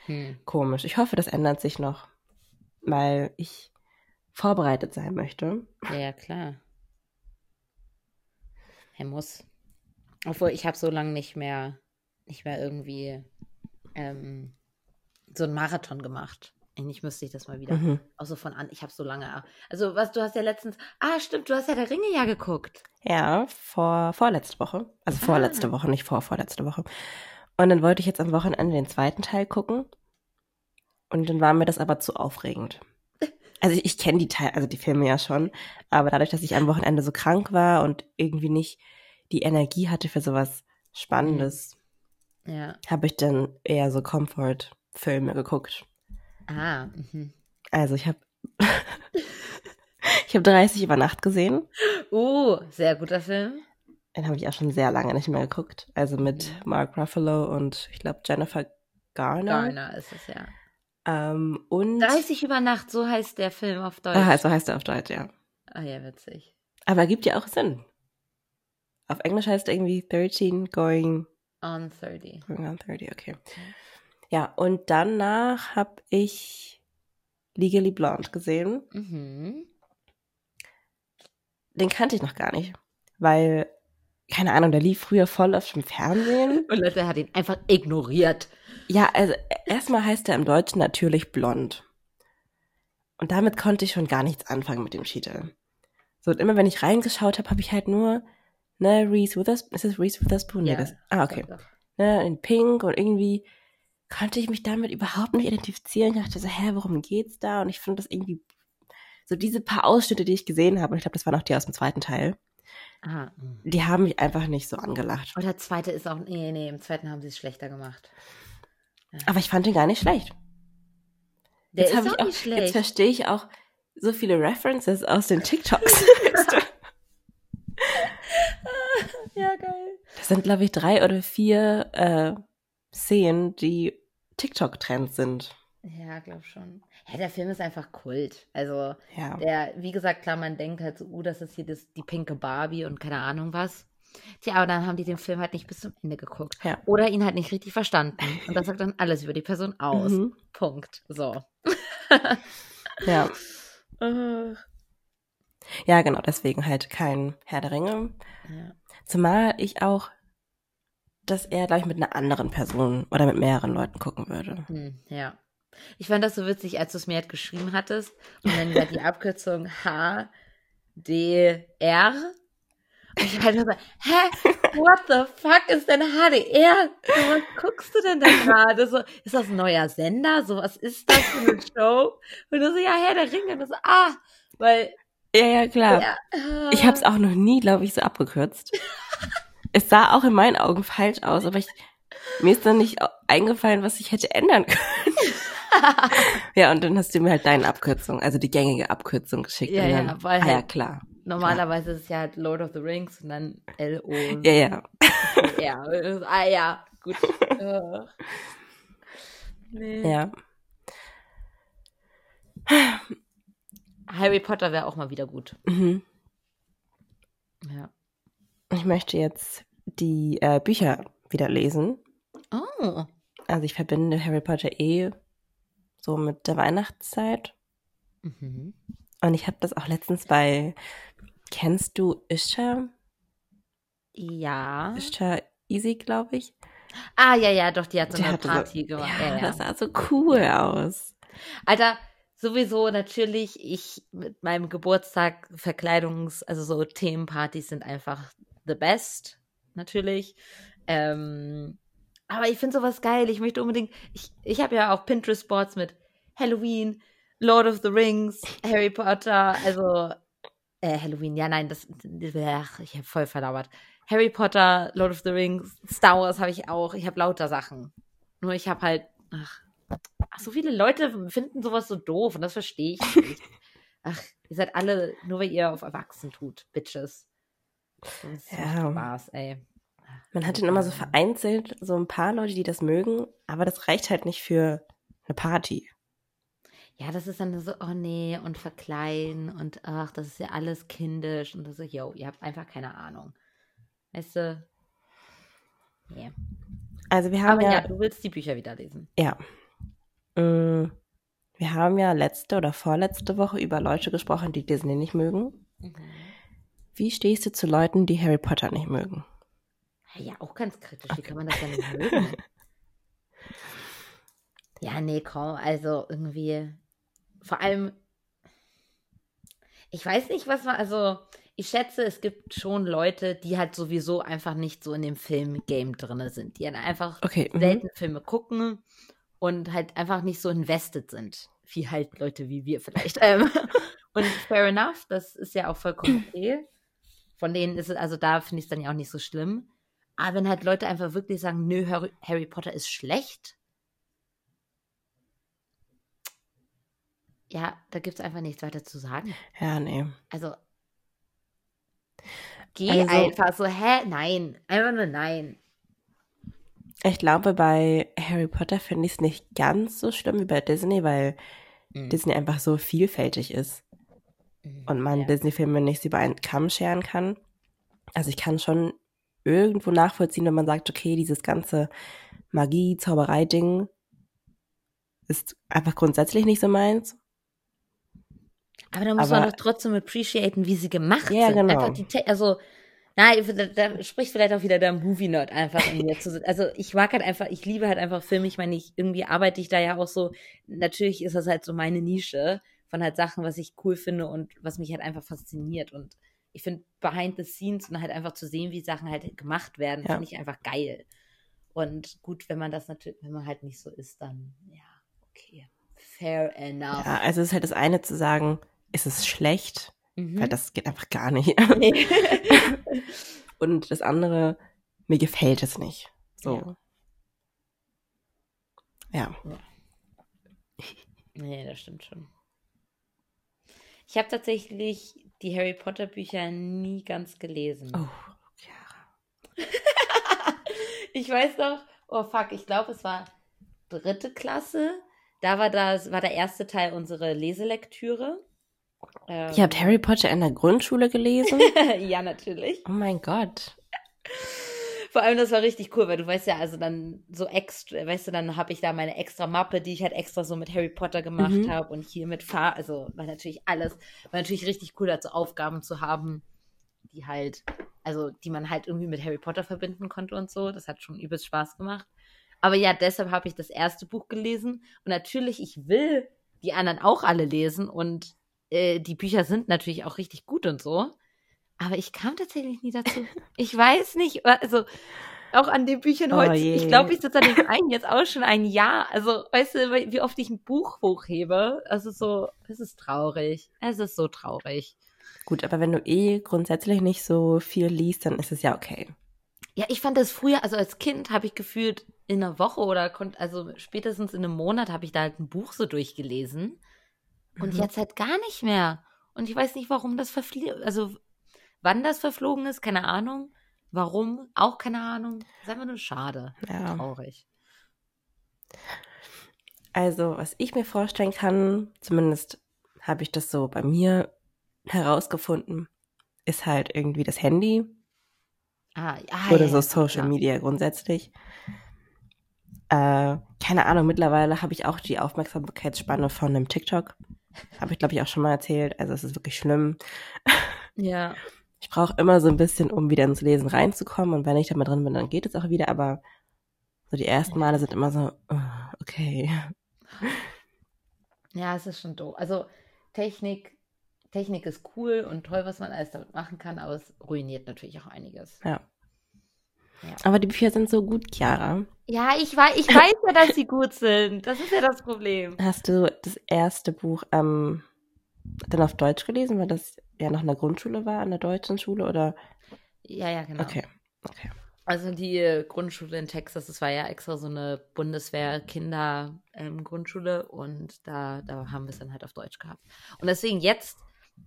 Hm. Komisch. Ich hoffe, das ändert sich noch, weil ich vorbereitet sein möchte. Ja, ja, klar. Er muss. Obwohl, ich habe so lange nicht mehr, nicht mehr irgendwie ähm, so einen Marathon gemacht. Eigentlich müsste ich das mal wieder. Mhm. Auch so von an. Ich habe so lange. Also, was, du hast ja letztens. Ah, stimmt, du hast ja der Ringe ja geguckt. Ja, vor vorletzte Woche. Also Ah. vorletzte Woche, nicht vor vorletzte Woche. Und dann wollte ich jetzt am Wochenende den zweiten Teil gucken. Und dann war mir das aber zu aufregend. Also ich, ich kenne die Teil, also die Filme ja schon, aber dadurch, dass ich am Wochenende so krank war und irgendwie nicht die Energie hatte für sowas Spannendes, Ja. habe ich dann eher so Comfort-Filme geguckt. Ah, mhm. Also ich habe ich habe 30 über Nacht gesehen. Oh, sehr guter Film. Den habe ich auch schon sehr lange nicht mehr geguckt. Also mit Mhm. Mark Ruffalo und ich glaube Jennifer Garner. Garner ist es ja. Ähm, und 30 über Nacht, so heißt der Film auf Deutsch. ah, so heißt er auf Deutsch, ja. Ah ja, witzig. Aber ergibt ja auch Sinn. Auf Englisch heißt er irgendwie 13 going, On 30. going on 30, okay. Ja, und danach habe ich Legally Blonde gesehen. Mhm. Den kannte ich noch gar nicht, weil, keine Ahnung, der lief früher voll auf dem Fernsehen. Und Leute hat ihn einfach ignoriert. Ja, also erstmal heißt er im Deutschen natürlich blond. Und damit konnte ich schon gar nichts anfangen mit dem Titel. So, und immer wenn ich reingeschaut habe, habe ich halt nur, ne, Reese Witherspoon, ist es Reese Witherspoon? Ja, das, ah, okay. Ne, in Pink und irgendwie konnte ich mich damit überhaupt nicht identifizieren. Ich dachte so, hä, worum geht's da? Und ich finde das irgendwie, so diese paar Ausschnitte, die ich gesehen habe, und ich glaube, das waren auch die aus dem zweiten Teil, Aha. die haben mich einfach nicht so angelacht. Und der zweite ist auch, nee, nee, im zweiten haben sie es schlechter gemacht. Ja. Aber ich fand den gar nicht schlecht. Der jetzt ist auch, auch nicht schlecht. Jetzt verstehe ich auch so viele References aus den TikToks. ja, geil. Das sind, glaube ich, drei oder vier äh, Szenen, die TikTok-Trends sind. Ja, glaub schon. Ja, der Film ist einfach Kult. Also, ja. der, wie gesagt, klar, man denkt halt so, uh, das ist hier das, die pinke Barbie und keine Ahnung was. Tja, aber dann haben die den Film halt nicht bis zum Ende geguckt. Ja. Oder ihn halt nicht richtig verstanden. Und das sagt dann alles über die Person aus. Mhm. Punkt. So. ja. Ja, genau, deswegen halt kein Herr der Ringe. Ja. Zumal ich auch, dass er, glaube ich, mit einer anderen Person oder mit mehreren Leuten gucken würde. Hm, ja. Ich fand das so witzig, als du es mir halt geschrieben hattest und dann ja die Abkürzung HDR. Und ich halt so, hä, what the fuck ist denn HDR? Was guckst du denn da gerade? So, ist das ein neuer Sender? So, was ist das für eine Show? Und du so, ja, Herr der Ringe. Und du so, ah, weil. Ja, ja, klar. Ja, äh, ich habe es auch noch nie, glaube ich, so abgekürzt. es sah auch in meinen Augen falsch aus, aber ich, mir ist dann nicht eingefallen, was ich hätte ändern können. ja, und dann hast du mir halt deine Abkürzung, also die gängige Abkürzung geschickt. Ja, dann, ja, weil ah, halt ja, klar. Normalerweise klar. ist es ja halt Lord of the Rings und dann L-O. Ja, ja. ja, ah ja, gut. nee. Ja. Harry Potter wäre auch mal wieder gut. Mhm. Ja. Ich möchte jetzt die äh, Bücher wieder lesen. Oh. Also ich verbinde Harry Potter eh so mit der Weihnachtszeit. Mhm. Und ich habe das auch letztens bei, kennst du Ishtar? Ja. Ishtar Easy, glaube ich. Ah, ja, ja, doch, die hat so eine Party so, gemacht. Ja, ja, das sah so cool aus. Alter, sowieso natürlich, ich mit meinem Geburtstag Verkleidungs-, also so Themenpartys sind einfach the best, natürlich. Ähm, aber ich finde sowas geil. Ich möchte unbedingt. Ich, ich habe ja auch Pinterest-Boards mit Halloween, Lord of the Rings, Harry Potter, also äh, Halloween, ja, nein, das, ach, ich habe voll verlauert. Harry Potter, Lord of the Rings, Star Wars habe ich auch. Ich habe lauter Sachen. Nur ich habe halt, ach, ach, so viele Leute finden sowas so doof und das verstehe ich nicht. ach, ihr seid alle, nur weil ihr auf Erwachsen tut, Bitches. Das ja. Spaß, ey. Man hat dann immer so vereinzelt so ein paar Leute, die das mögen, aber das reicht halt nicht für eine Party. Ja, das ist dann so, oh nee, und verkleiden und ach, das ist ja alles kindisch und das so, yo, ihr habt einfach keine Ahnung. Weißt du? Nee. Also wir haben aber ja, ja, du willst die Bücher wieder lesen. Ja. Mm, wir haben ja letzte oder vorletzte Woche über Leute gesprochen, die Disney nicht mögen. Mhm. Wie stehst du zu Leuten, die Harry Potter nicht mögen? Ja, auch ganz kritisch. Okay. Wie kann man das denn nicht mögen? ja, nee, komm, also irgendwie. Vor allem, ich weiß nicht, was man, also ich schätze, es gibt schon Leute, die halt sowieso einfach nicht so in dem Film-Game drin sind, die halt einfach okay. Mhm. selten Filme gucken und halt einfach nicht so invested sind, wie halt Leute wie wir vielleicht. Ähm, und fair enough, das ist ja auch vollkommen okay. Von denen ist es, also da finde ich es dann ja auch nicht so schlimm. Aber wenn halt Leute einfach wirklich sagen, nö, Harry, Harry Potter ist schlecht, ja, da gibt es einfach nichts weiter zu sagen. Ja, nee. Also, geh also, einfach so, hä? Nein. Einfach nur nein. Ich glaube, bei Harry Potter finde ich es nicht ganz so schlimm wie bei Disney, weil mhm. Disney einfach so vielfältig ist. Mhm, und man ja. Disney-Filme nicht über einen Kamm scheren kann. Also ich kann schon irgendwo nachvollziehen, wenn man sagt, okay, dieses ganze Magie, Zauberei-Ding ist einfach grundsätzlich nicht so meins. Aber da muss Aber, man doch trotzdem appreciaten, wie sie gemacht ja, sind. Genau. Also Nein, da, da spricht vielleicht auch wieder der Movie-Nerd einfach in mir zu. Also ich mag halt einfach, ich liebe halt einfach Filme. Ich meine, ich, irgendwie arbeite ich da ja auch so. Natürlich ist das halt so meine Nische von halt Sachen, was ich cool finde und was mich halt einfach fasziniert. Und ich finde behind the scenes und halt einfach zu sehen, wie Sachen halt gemacht werden, ja. finde ich einfach geil. Und gut, wenn man das natürlich, wenn man halt nicht so ist, dann ja, okay. Fair enough. Ja, also es ist halt das eine zu sagen, ist es schlecht? Mhm. Weil das geht einfach gar nicht. Nee. und das andere, mir gefällt es nicht. So. Ja. ja. Nee, das stimmt schon. Ich habe tatsächlich die Harry Potter Bücher nie ganz gelesen. Oh, ja. ich weiß noch, oh fuck, ich glaube, es war dritte Klasse. Da war das, war der erste Teil unsere Leselektüre. Ähm, Ihr habt Harry Potter in der Grundschule gelesen? ja, natürlich. Oh mein Gott. Vor allem, das war richtig cool, weil du weißt ja, also dann so extra, weißt du, dann habe ich da meine extra Mappe, die ich halt extra so mit Harry Potter gemacht mhm. habe und hier mit Fahr, also war natürlich alles, war natürlich richtig cool, dazu Aufgaben zu haben, die halt, also die man halt irgendwie mit Harry Potter verbinden konnte und so. Das hat schon übelst Spaß gemacht. Aber ja, deshalb habe ich das erste Buch gelesen und natürlich, ich will die anderen auch alle lesen und äh, die Bücher sind natürlich auch richtig gut und so. Aber ich kam tatsächlich nie dazu. Ich weiß nicht, also auch an den Büchern oh heute. Je. Ich glaube, ich sitze an dem einen jetzt auch schon ein Jahr. Also, weißt du, wie oft ich ein Buch hochhebe? Also so, es ist traurig. Es ist so traurig. Gut, aber wenn du eh grundsätzlich nicht so viel liest, dann ist es ja okay. Ja, ich fand das früher, also als Kind habe ich gefühlt in einer Woche oder konnte, also spätestens in einem Monat habe ich da halt ein Buch so durchgelesen. Und mhm. jetzt halt gar nicht mehr. Und ich weiß nicht, warum das verfliegt, also Wann das verflogen ist, keine Ahnung. Warum, auch keine Ahnung. Das ist einfach nur schade. Ja. Traurig. Also, was ich mir vorstellen kann, zumindest habe ich das so bei mir herausgefunden, ist halt irgendwie das Handy. Ah, ah, Oder so Social ja. Media grundsätzlich. Äh, keine Ahnung, mittlerweile habe ich auch die Aufmerksamkeitsspanne von einem TikTok. Habe ich, glaube ich, auch schon mal erzählt. Also es ist wirklich schlimm. Ja. ich brauche immer so ein bisschen, um wieder ins Lesen reinzukommen. Und wenn ich da mal drin bin, dann geht es auch wieder. Aber so die ersten Male sind immer so, oh, okay. Ja, es ist schon doof. Also Technik, Technik ist cool und toll, was man alles damit machen kann, aber es ruiniert natürlich auch einiges. Ja. ja. Aber die Bücher sind so gut, Chiara. Ja, ich weiß, ich weiß ja, dass sie gut sind. Das ist ja das Problem. Hast du das erste Buch ähm, dann auf Deutsch gelesen, weil das ja noch in der Grundschule war, an der deutschen Schule oder? Ja, ja, genau. Okay, okay. Also die äh, Grundschule in Texas, das war ja extra so eine Bundeswehr-Kinder-Grundschule ähm, und da, da haben wir es dann halt auf Deutsch gehabt. Und deswegen jetzt,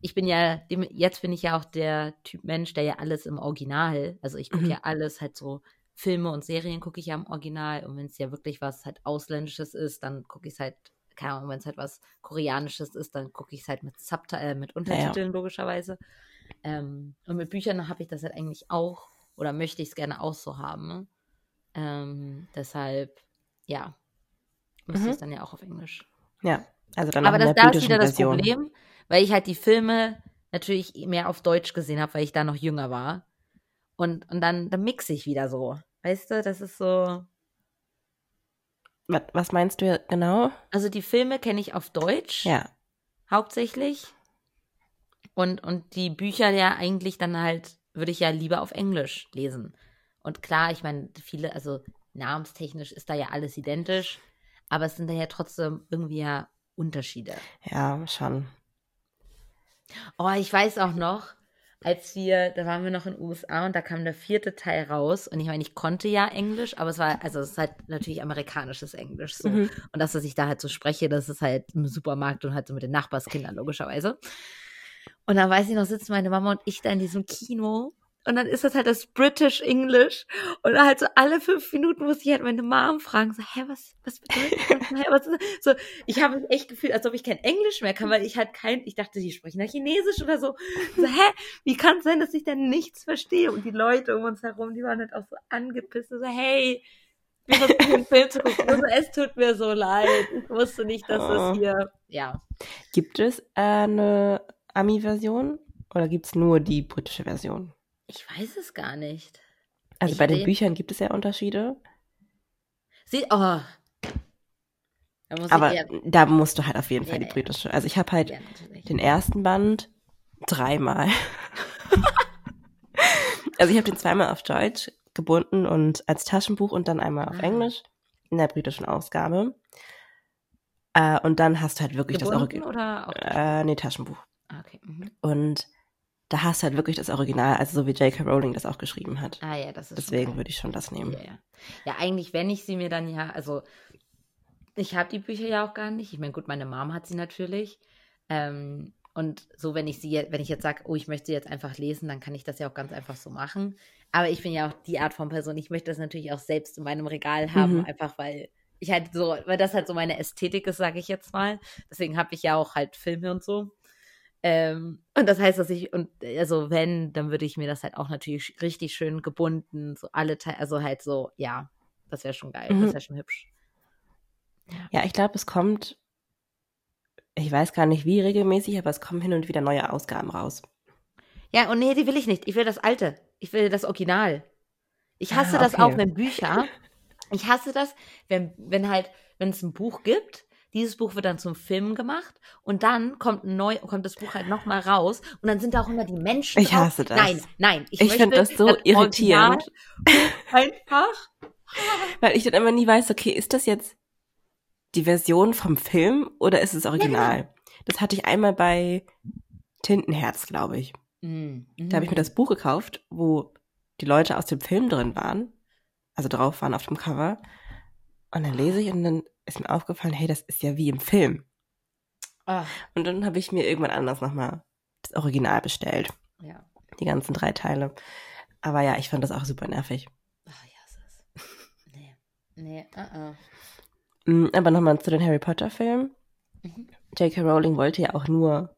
ich bin ja, jetzt bin ich ja auch der Typ Mensch, der ja alles im Original, also ich gucke mhm. ja alles halt so, Filme und Serien gucke ich ja im Original und wenn es ja wirklich was halt Ausländisches ist, dann gucke ich es halt keine Ahnung, wenn es halt was Koreanisches ist, dann gucke ich es halt mit Subti äh, mit Untertiteln ja. logischerweise. Ähm, und mit Büchern habe ich das halt eigentlich auch oder möchte ich es gerne auch so haben. Ähm, deshalb, ja, müsste mhm. es dann ja auch auf Englisch. Ja, also dann Aber das, da ist wieder das Version. Problem, weil ich halt die Filme natürlich mehr auf Deutsch gesehen habe, weil ich da noch jünger war. Und, und dann, dann mixe ich wieder so. Weißt du, das ist so. Was meinst du genau? Also die Filme kenne ich auf Deutsch. Ja. Hauptsächlich. Und, und die Bücher ja eigentlich dann halt, würde ich ja lieber auf Englisch lesen. Und klar, ich meine, viele, also namenstechnisch ist da ja alles identisch, aber es sind da ja trotzdem irgendwie ja Unterschiede. Ja, schon. Oh, ich weiß auch noch, als wir, da waren wir noch in den USA und da kam der vierte Teil raus. Und ich meine, ich konnte ja Englisch, aber es war, also es ist halt natürlich amerikanisches Englisch so. Mhm. Und das, was ich da halt so spreche, das ist halt im Supermarkt und halt so mit den Nachbarskindern, logischerweise. Und dann weiß ich noch, sitzen meine Mama und ich da in diesem Kino und dann ist das halt das British English. Und halt so alle fünf Minuten muss ich halt meine Mom fragen, so, hä, was, was bedeutet das? Hä, was ist das? So, ich habe echt gefühlt, als ob ich kein Englisch mehr kann, weil ich halt kein, ich dachte, die sprechen ja Chinesisch oder so. So, hä, wie kann es sein, dass ich denn nichts verstehe? Und die Leute um uns herum, die waren halt auch so angepisst, so, hey, wir versuchen den Film zu gucken. Also, es tut mir so leid. Ich wusste nicht, dass oh. es hier, ja. Gibt es eine Ami-Version oder gibt es nur die britische Version? Ich weiß es gar nicht. Also Ich bei den Büchern gibt es ja Unterschiede, Sie, oh. Da aber ich eher, da musst du halt auf jeden Fall Ja, die ja. britische. Also ich habe halt ja, den ersten Band dreimal. also ich habe den zweimal auf Deutsch gebunden und als Taschenbuch und dann einmal auf Ah. Englisch in der britischen Ausgabe. Äh, und dann hast du halt wirklich das Gebunden Original. oder auch Äh, nee, Taschenbuch. Ah, okay. Mhm. Und da hast du halt wirklich das Original, also so wie J.K. Rowling das auch geschrieben hat. Ah ja, das ist Deswegen würde ich schon das nehmen. Ja, ja. ja, eigentlich, wenn ich sie mir dann ja, also ich habe die Bücher ja auch gar nicht. Ich meine, gut, meine Mom hat sie natürlich. Ähm, und so, wenn ich sie, wenn ich jetzt sage, oh, ich möchte sie jetzt einfach lesen, dann kann ich das ja auch ganz einfach so machen. Aber ich bin ja auch die Art von Person, ich möchte das natürlich auch selbst in meinem Regal haben, Mhm. einfach weil ich halt so, weil das halt so meine Ästhetik ist, sage ich jetzt mal. Deswegen habe ich ja auch halt Filme und so. Ähm, und das heißt, dass ich, und also wenn, dann würde ich mir das halt auch natürlich richtig schön gebunden, so alle Teile, also halt so, ja, das wäre schon geil, Mhm. das wäre schon hübsch. Ja, ich glaube, es kommt, ich weiß gar nicht wie regelmäßig, aber es kommen hin und wieder neue Ausgaben raus. Ja, und nee, die will ich nicht. Ich will das alte. Ich will das Original. Ich hasse Ah, das okay. auch, wenn Bücher. Ich hasse das, wenn, wenn halt, wenn es ein Buch gibt, dieses Buch wird dann zum Film gemacht und dann kommt neu, kommt das Buch halt nochmal raus und dann sind da auch immer die Menschen. Ich drauf. hasse das. Nein, nein. Ich, Ich finde das so irritierend. Original Einfach. Weil ich dann immer nie weiß, okay, ist das jetzt die Version vom Film oder ist es Original? Das hatte ich einmal bei Tintenherz, glaube ich. Mhm. Da habe ich mir das Buch gekauft, wo die Leute aus dem Film drin waren, also drauf waren auf dem Cover. Und dann lese ich und dann ist mir aufgefallen, hey, das ist ja wie im Film. Ah, Und dann habe ich mir irgendwann anders nochmal das Original bestellt. ja. Die ganzen drei Teile. Aber ja, ich fand das auch super nervig. Ach, ja, es ist. Nee. Nee, uh Mm, Aber nochmal zu den Harry Potter Filmen. Mhm. J.K. Rowling wollte ja auch nur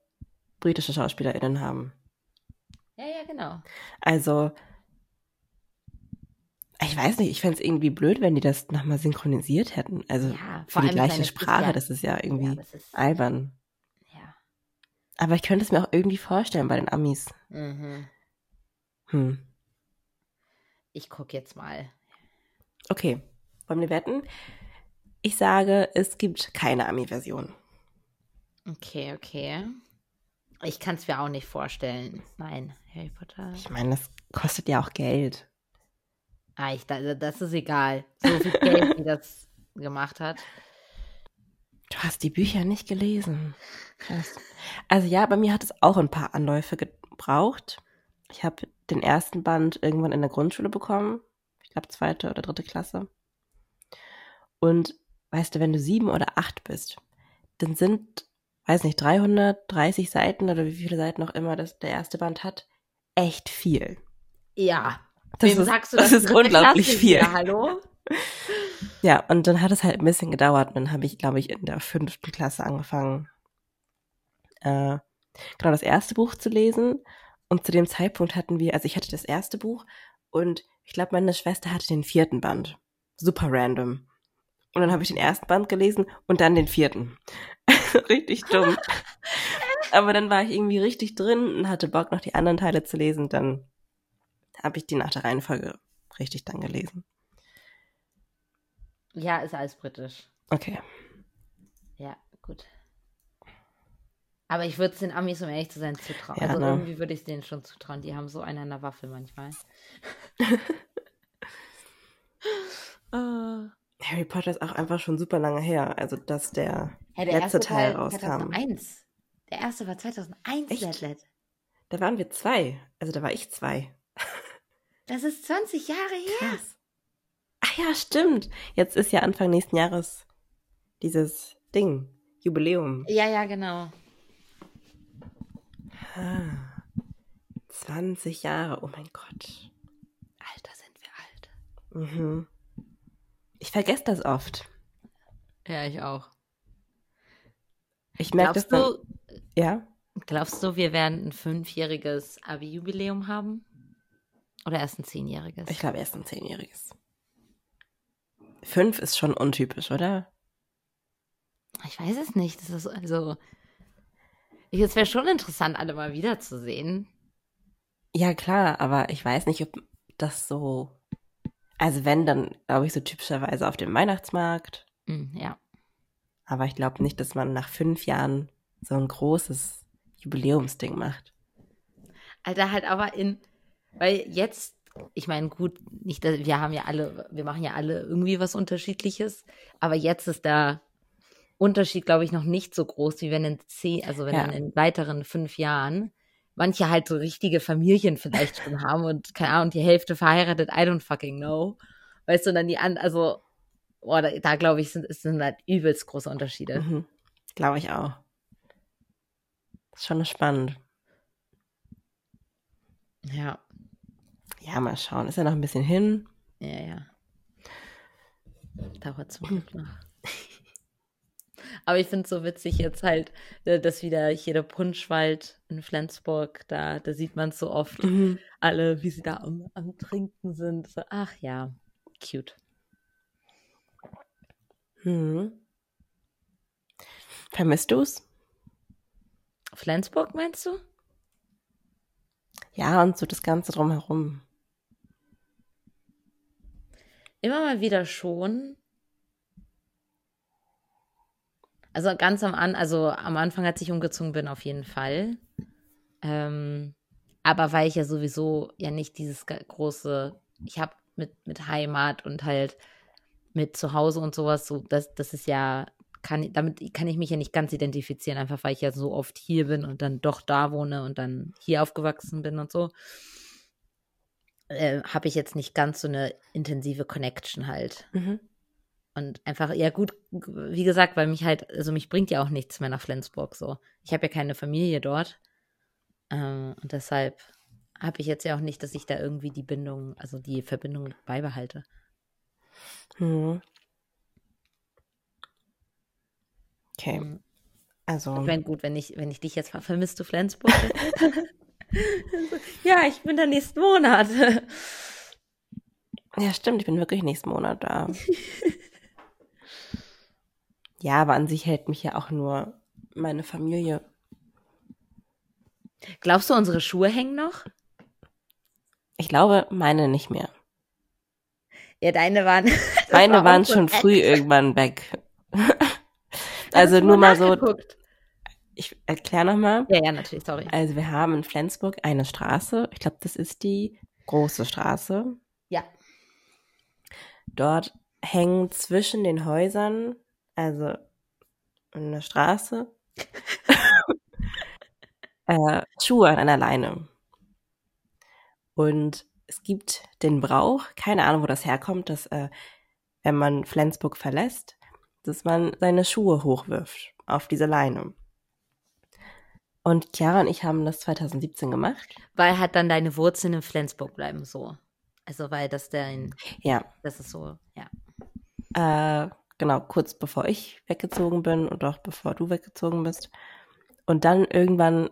britische SchauspielerInnen haben. Ja, ja, genau. Also, ich weiß nicht, ich fände es irgendwie blöd, wenn die das nochmal synchronisiert hätten. Also Ja, für die gleiche Sprache, ja- das ist ja Ja, irgendwie es ist, albern. ja. Aber ich könnte es mir auch irgendwie vorstellen bei den Amis. Mhm. Hm. Ich gucke jetzt mal. Okay, wollen wir wetten? Ich sage, es gibt keine Ami-Version. Okay, okay. Ich kann es mir auch nicht vorstellen. Nein, Harry Potter. Ich meine, das kostet ja auch Geld. Ah, ich, da- das ist egal. So viel Geld, wie das gemacht hat. Du hast die Bücher nicht gelesen. Krass. Also ja, bei mir hat es auch ein paar Anläufe gebraucht. Ich habe den ersten Band irgendwann in der Grundschule bekommen. Ich glaube zweite oder dritte Klasse. Und weißt du, wenn du sieben oder acht bist, dann sind, weiß nicht, 330 Seiten oder wie viele Seiten auch immer das der erste Band hat, echt viel. Ja. Das Wem ist, sagst du das das? ist unglaublich Klasse viel. wieder, hallo? Ja, und dann hat es halt ein bisschen gedauert. Und dann habe ich, glaube ich, in der fünften Klasse angefangen, äh, genau das erste Buch zu lesen. Und zu dem Zeitpunkt hatten wir, also ich hatte das erste Buch und ich glaube, meine Schwester hatte den vierten Band. Super random. Und dann habe ich den ersten Band gelesen und dann den vierten. richtig dumm. Aber dann war ich irgendwie richtig drin und hatte Bock, noch die anderen Teile zu lesen. Dann habe ich die nach der Reihenfolge richtig dann gelesen. Ja, ist alles britisch. Okay. Ja, gut. Aber ich würde es den Amis, um ehrlich zu sein, zutrauen. Ja, also ne? irgendwie würde ich es denen schon zutrauen. Die haben so einen an der Waffe manchmal. äh, Harry Potter ist auch einfach schon super lange her, also dass der, hey, der letzte erste Teil Teil rauskam. 2001. Der erste war 2001, Echt? Deadlet. Da waren wir zwei, also da war ich zwei. Das ist 20 Jahre her. Krass. Ach ja, stimmt. Jetzt ist ja Anfang nächsten Jahres dieses Ding, Jubiläum. Ja, ja, genau. Ah, 20 Jahre, oh mein Gott. Alter, sind wir alt. Mhm. Ich vergesse das oft. Ja, ich auch. Ich merke das Glaubst dann. du, Ja? glaubst du, wir werden ein fünfjähriges Abi-Jubiläum haben? Oder erst ein zehnjähriges? Ich glaube erst ein Zehnjähriges. Fünf ist schon untypisch, oder? Ich weiß es nicht. Das ist also. Es wäre schon interessant, alle mal wiederzusehen. Ja, klar, aber ich weiß nicht, ob das so. Also, wenn, dann glaube ich so typischerweise auf dem Weihnachtsmarkt. Mm, ja. Aber ich glaube nicht, dass man nach fünf Jahren so ein großes Jubiläumsding macht. Alter, halt aber in. Weil jetzt, ich meine, gut, nicht, wir haben ja alle, wir machen ja alle irgendwie was Unterschiedliches, aber jetzt ist der Unterschied, glaube ich, noch nicht so groß, wie wenn in zehn, also wenn ja. in weiteren fünf Jahren manche halt so richtige Familien vielleicht schon haben und keine Ahnung, die Hälfte verheiratet, I don't fucking know. Weißt du, und dann die an, also, boah, da, da glaube ich, sind, sind halt übelst große Unterschiede. Mhm. Glaube ich auch. Das ist schon spannend. Ja. Ja, mal schauen. Ist ja noch ein bisschen hin. Ja, ja. Dauert zum Glück noch. Aber ich finde es so witzig jetzt halt, äh, dass wieder hier der Punschwald in Flensburg, da, da sieht man so oft mhm. alle, wie sie da am, am Trinken sind. So, ach ja, cute. Hm. Vermisst du es? Flensburg meinst du? Ja, und so das Ganze drumherum. Immer mal wieder schon. Also ganz am An, also am Anfang, als ich umgezogen bin, auf jeden Fall. Ähm, aber weil ich ja sowieso ja nicht dieses große, ich habe mit, mit Heimat und halt mit Zuhause und sowas, so, das, das ist ja, kann, damit kann ich mich ja nicht ganz identifizieren, einfach weil ich ja so oft hier bin und dann doch da wohne und dann hier aufgewachsen bin und so. Äh, habe ich jetzt nicht ganz so eine intensive Connection halt. Mhm. Und einfach, ja gut, wie gesagt, weil mich halt, also mich bringt ja auch nichts mehr nach Flensburg so. Ich habe ja keine Familie dort. Ähm, und deshalb habe ich jetzt ja auch nicht, dass ich da irgendwie die Bindung, also die Verbindung beibehalte. Hm. Okay. Hm. Also. Ich meine, gut, wenn ich, wenn ich dich jetzt vermisst du Flensburg? ja, ich bin da nächsten Monat. ja, stimmt, ich bin wirklich nächsten Monat da. Ja, aber an sich hält mich ja auch nur meine Familie. Glaubst du, unsere Schuhe hängen noch? Ich glaube, meine nicht mehr. Ja, deine waren. Meine war waren schon früh irgendwann weg. also nur mal so. Ich erkläre nochmal. Ja, ja, natürlich, sorry. Also wir haben in Flensburg eine Straße. Ich glaube, das ist die große Straße. Ja. Dort hängen zwischen den Häusern also in der Straße, äh, Schuhe an einer Leine. Und es gibt den Brauch, keine Ahnung, wo das herkommt, dass äh, wenn man Flensburg verlässt, dass man seine Schuhe hochwirft auf diese Leine. Und Chiara und ich haben das 2017 gemacht. Weil halt dann deine Wurzeln in Flensburg bleiben, so. Also weil das dein. Ja. Das ist so, ja. Äh, genau, kurz bevor ich weggezogen bin und auch bevor du weggezogen bist. Und dann irgendwann,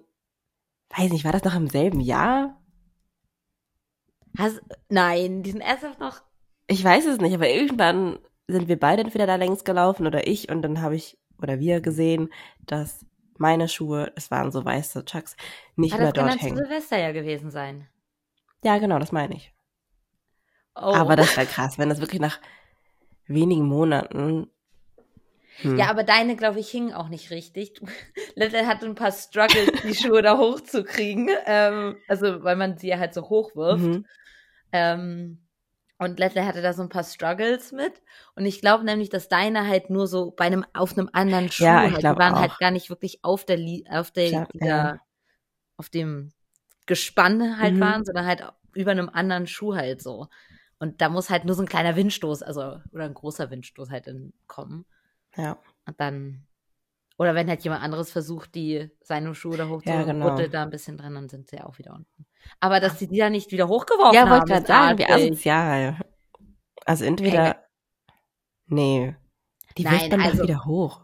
weiß nicht, war das noch im selben Jahr? Hast, nein, die sind erst noch. Ich weiß es nicht, aber irgendwann sind wir beide entweder da längs gelaufen oder ich und dann habe ich oder wir gesehen, dass meine Schuhe, es waren so weiße Chucks, nicht aber mehr dort hängen. Das kann Silvester ja gewesen sein. Ja, genau, das meine ich. Oh. Aber das war krass, wenn das wirklich nach wenigen Monaten. Hm. Ja, aber deine, glaube ich, hingen auch nicht richtig. Little hatte ein paar Struggles, die Schuhe da hochzukriegen. Ähm, also, weil man sie ja halt so hochwirft. Mhm. Ähm, und Lettle hatte da so ein paar Struggles mit. Und ich glaube nämlich, dass deine halt nur so bei einem, auf einem anderen Schuh ja, ich halt, die waren halt auch. halt gar nicht wirklich auf der, auf der, glaub, dieser, ja. auf dem Gespann halt mhm. waren, sondern halt über einem anderen Schuh halt so. Und da muss halt nur so ein kleiner Windstoß, also, oder ein großer Windstoß halt in, kommen. Ja. Und dann, oder wenn halt jemand anderes versucht, die seine Schuhe da hoch ja, genau. da ein bisschen dran, dann sind sie ja auch wieder unten. Aber dass sie die da nicht wieder hochgeworfen ja, haben. Ja, wollte gerade sagen, wie asozial. Also entweder, hey, nee, die Nein, wirft dann also, wieder hoch.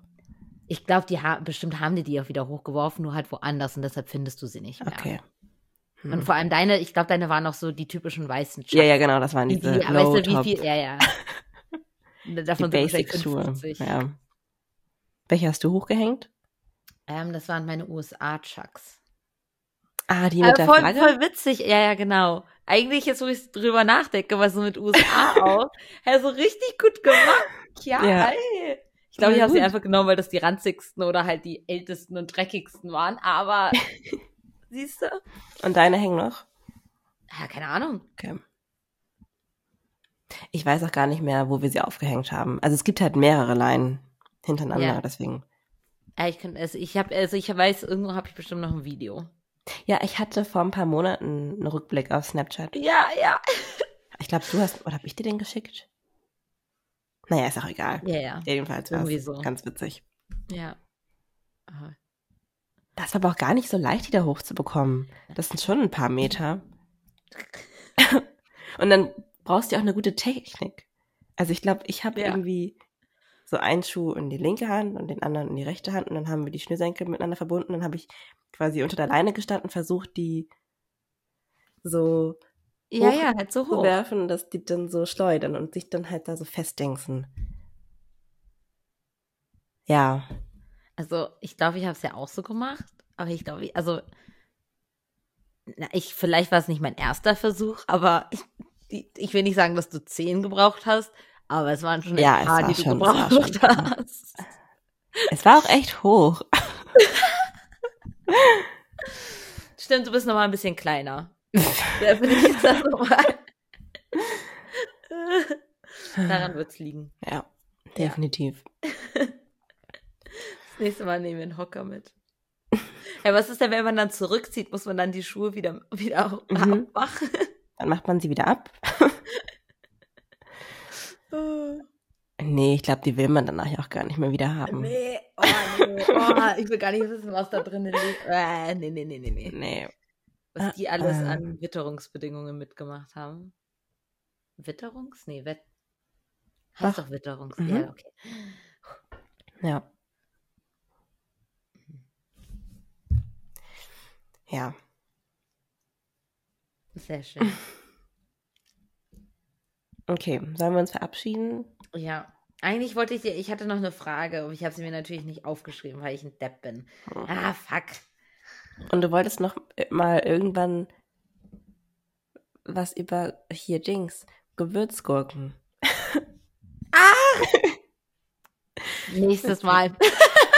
Ich glaube, die haben, bestimmt haben die die auch wieder hochgeworfen, nur halt woanders und deshalb findest du sie nicht mehr. Okay. Hm. Und vor allem deine, ich glaube, deine waren noch so die typischen weißen Chucks. Ja, ja, genau, das waren diese die, die, weißt du, wie viel, ja, ja. Davon die Basic-Schuhe, ja. Welche hast du hochgehängt? Ähm, das waren meine USA-Chucks. Ah, die mit der voll, Flagge? voll witzig. Ja, ja, genau. Eigentlich jetzt, wo ich drüber nachdenke, was so mit USA auch. Ja, so richtig gut gemacht. Ja, Ja. ey. Ich glaube, ich habe sie einfach genommen, weil das die ranzigsten oder halt die ältesten und dreckigsten waren. Aber siehst du? Und deine hängen noch? Ja, keine Ahnung. Okay. Ich weiß auch gar nicht mehr, wo wir sie aufgehängt haben. Also es gibt halt mehrere Leinen hintereinander, Ja. deswegen. Ja, ich kann, also ich habe, also ich weiß, irgendwo habe ich bestimmt noch ein Video. Ja, ich hatte vor ein paar Monaten einen Rückblick auf Snapchat. Ja, ja. Ich glaube, du hast, oder habe ich dir den geschickt? Naja, ist auch egal. Ja, ja. Jedenfalls war es so. ganz witzig. Ja. Aha. Das war aber auch gar nicht so leicht, die da hochzubekommen. Das sind schon ein paar Meter. Und dann brauchst du ja auch eine gute Technik. Also ich glaube, ich habe Ja. irgendwie so einen Schuh in die linke Hand und den anderen in die rechte Hand und dann haben wir die Schnürsenkel miteinander verbunden. Dann habe ich quasi unter der Leine gestanden, versucht, die so Ja, Hoch- ja, halt so zu hoch. werfen, dass die dann so schleudern und sich dann halt da so festdingsen. Ja, Also, ich glaube, ich habe es ja auch so gemacht, aber ich glaube, ich- also, na, ich, vielleicht war es nicht mein erster Versuch, aber ich, ich will nicht sagen, dass du zehn gebraucht hast, aber es waren schon Ja, ein paar, die du schon- war gebraucht hast. es war auch echt hoch. Stimmt, du bist noch mal ein bisschen kleiner. Da bin ich jetzt nochmal. Daran wird's liegen. Ja, definitiv. Das nächste Mal nehmen wir einen Hocker mit. Ja, was ist denn, wenn man dann zurückzieht? Muss man dann die Schuhe wieder, wieder Mhm. abmachen? Dann macht man sie wieder ab. Nee, ich glaube, die will man danach auch gar nicht mehr wieder haben. Nee, oh nee, oh, ich will gar nicht wissen, was da drinnen liegt. Äh, nee, nee, nee, nee, nee. Nee. Was die alles Äh, an Witterungsbedingungen mitgemacht haben. Witterungs? Nee, Wett. Heißt Doch. doch Witterungs. Mhm. Ja, okay. Ja. Ja. Sehr schön. Okay, sollen wir uns verabschieden? Ja. Eigentlich wollte ich dir, ich hatte noch eine Frage, aber ich habe sie mir natürlich nicht aufgeschrieben, weil ich ein Depp bin. Mhm. Ah, fuck. Und du wolltest noch mal irgendwann was über hier Dings, Gewürzgurken. Nächstes Mal.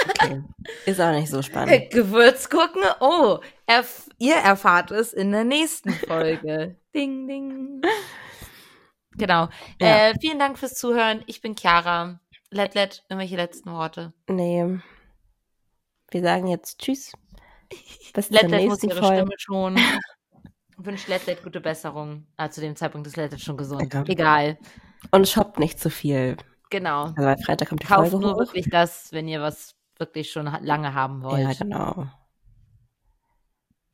Okay. Ist auch nicht so spannend. Gewürzgurken. Oh, erf ihr erfahrt es in der nächsten Folge. ding, ding. Genau. Ja. Äh, vielen Dank fürs Zuhören. Ich bin Chiara. Let, let, irgendwelche letzten Worte. Nee. Wir sagen jetzt Tschüss. Bis Let, zur let muss ihre Folge. Stimme schonen. Wünscht Let, let gute Besserung. Ah, zu dem Zeitpunkt ist Let, let schon gesund. Ja. Egal. Und shoppt nicht zu viel. Genau. Also Freitag kommt die Kauft Folge nur hoch. wirklich das, wenn ihr was wirklich schon lange haben wollt. Ja, genau.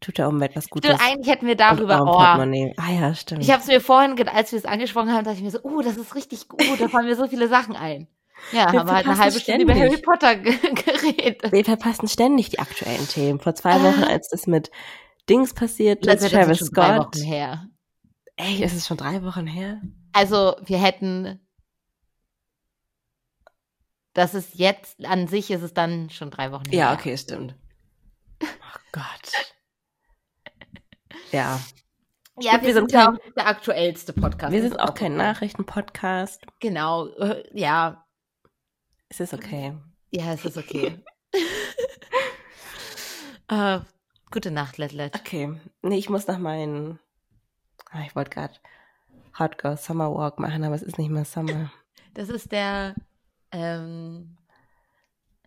Tut der Umwelt was Gutes. Stimmt, eigentlich hätten wir darüber. Oh. Ah ja, stimmt. ich habe es mir vorhin, als wir es angesprochen haben, dachte ich mir so, oh, das ist richtig gut, da fallen mir so viele Sachen ein. Ja, Wir haben wir halt eine halbe Stunde über ständig. Harry Potter ge- geredet. Wir verpassen ständig die aktuellen Themen. Vor zwei Wochen, als das mit Dings passiert Das ist, Travis schon drei Scott. Wochen her. Ey, ist es schon drei Wochen her? Also, wir hätten. Das ist jetzt, an sich ist es dann schon drei Wochen her. Ja, okay, stimmt. Oh Gott. Ja, Ja, Gut, wir, sind sind ja kein- auch der aktuellste Podcast. wir sind auch kein. Nachrichtenpodcast. Genau, äh, ja. Es ist okay. Ja, es ist okay. äh, gute Nacht, Let Let. Okay. Nee, ich muss noch meinen. Ah, ich wollte gerade Hot Girl Summer Walk machen, aber es ist nicht mehr Summer. Das ist der, ähm,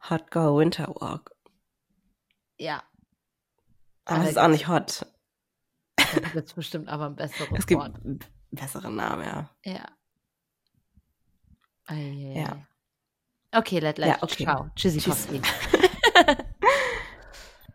Hot Girl Winter Walk. ja, Aber Aber es ist auch nicht hot. Da gibt es bestimmt aber ein besseres Es gibt Wort. einen besseren Namen, ja. Ja. Ei, Ja. Okay, Let Let. Ja, okay. Ciao. Tschüssi, Tschüss. Tschüss.